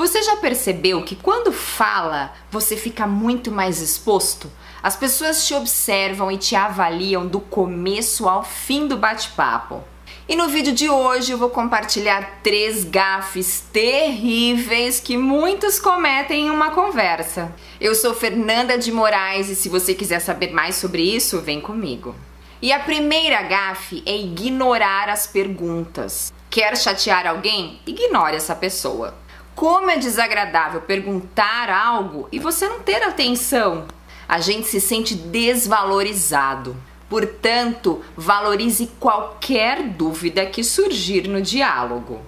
Você já percebeu que quando fala, você fica muito mais exposto? As pessoas te observam e te avaliam do começo ao fim do bate-papo. E no vídeo de hoje eu vou compartilhar três gafes terríveis que muitos cometem em uma conversa. Eu sou Fernanda de Moraes e se você quiser saber mais sobre isso, vem comigo. E a primeira gafe é ignorar as perguntas. Quer chatear alguém? Ignore essa pessoa. Como é desagradável perguntar algo e você não ter atenção. A gente se sente desvalorizado. Portanto, valorize qualquer dúvida que surgir no diálogo.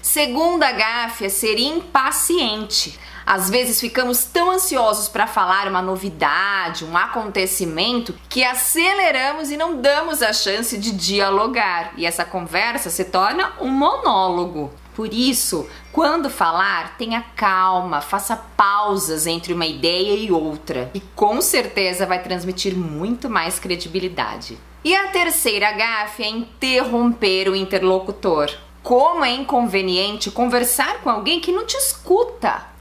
Segunda gafe é ser impaciente. Às vezes ficamos tão ansiosos para falar uma novidade, um acontecimento, que aceleramos e não damos a chance de dialogar. E essa conversa se torna um monólogo. Por isso, quando falar, tenha calma, faça pausas entre uma ideia e outra, e com certeza vai transmitir muito mais credibilidade. E a terceira gafe é interromper o interlocutor. Como é inconveniente conversar com alguém que não te escuta.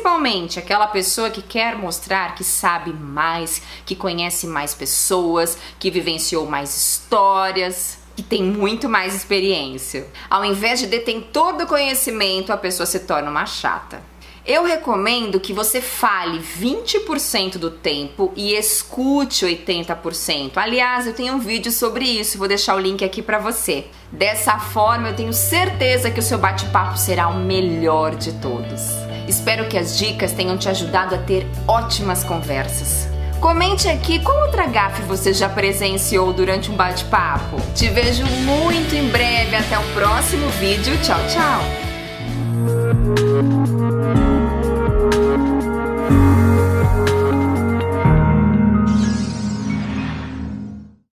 Principalmente aquela pessoa que quer mostrar que sabe mais, que conhece mais pessoas, que vivenciou mais histórias que tem muito mais experiência. Ao invés de detentor do conhecimento, a pessoa se torna uma chata. Eu recomendo que você fale 20% do tempo e escute 80%. Aliás, eu tenho um vídeo sobre isso, vou deixar o link aqui para você. Dessa forma, eu tenho certeza que o seu bate-papo será o melhor de todos. Espero que as dicas tenham te ajudado a ter ótimas conversas. Comente aqui qual outra gafe você já presenciou durante um bate-papo. Te vejo muito em breve. Até o próximo vídeo. Tchau, tchau.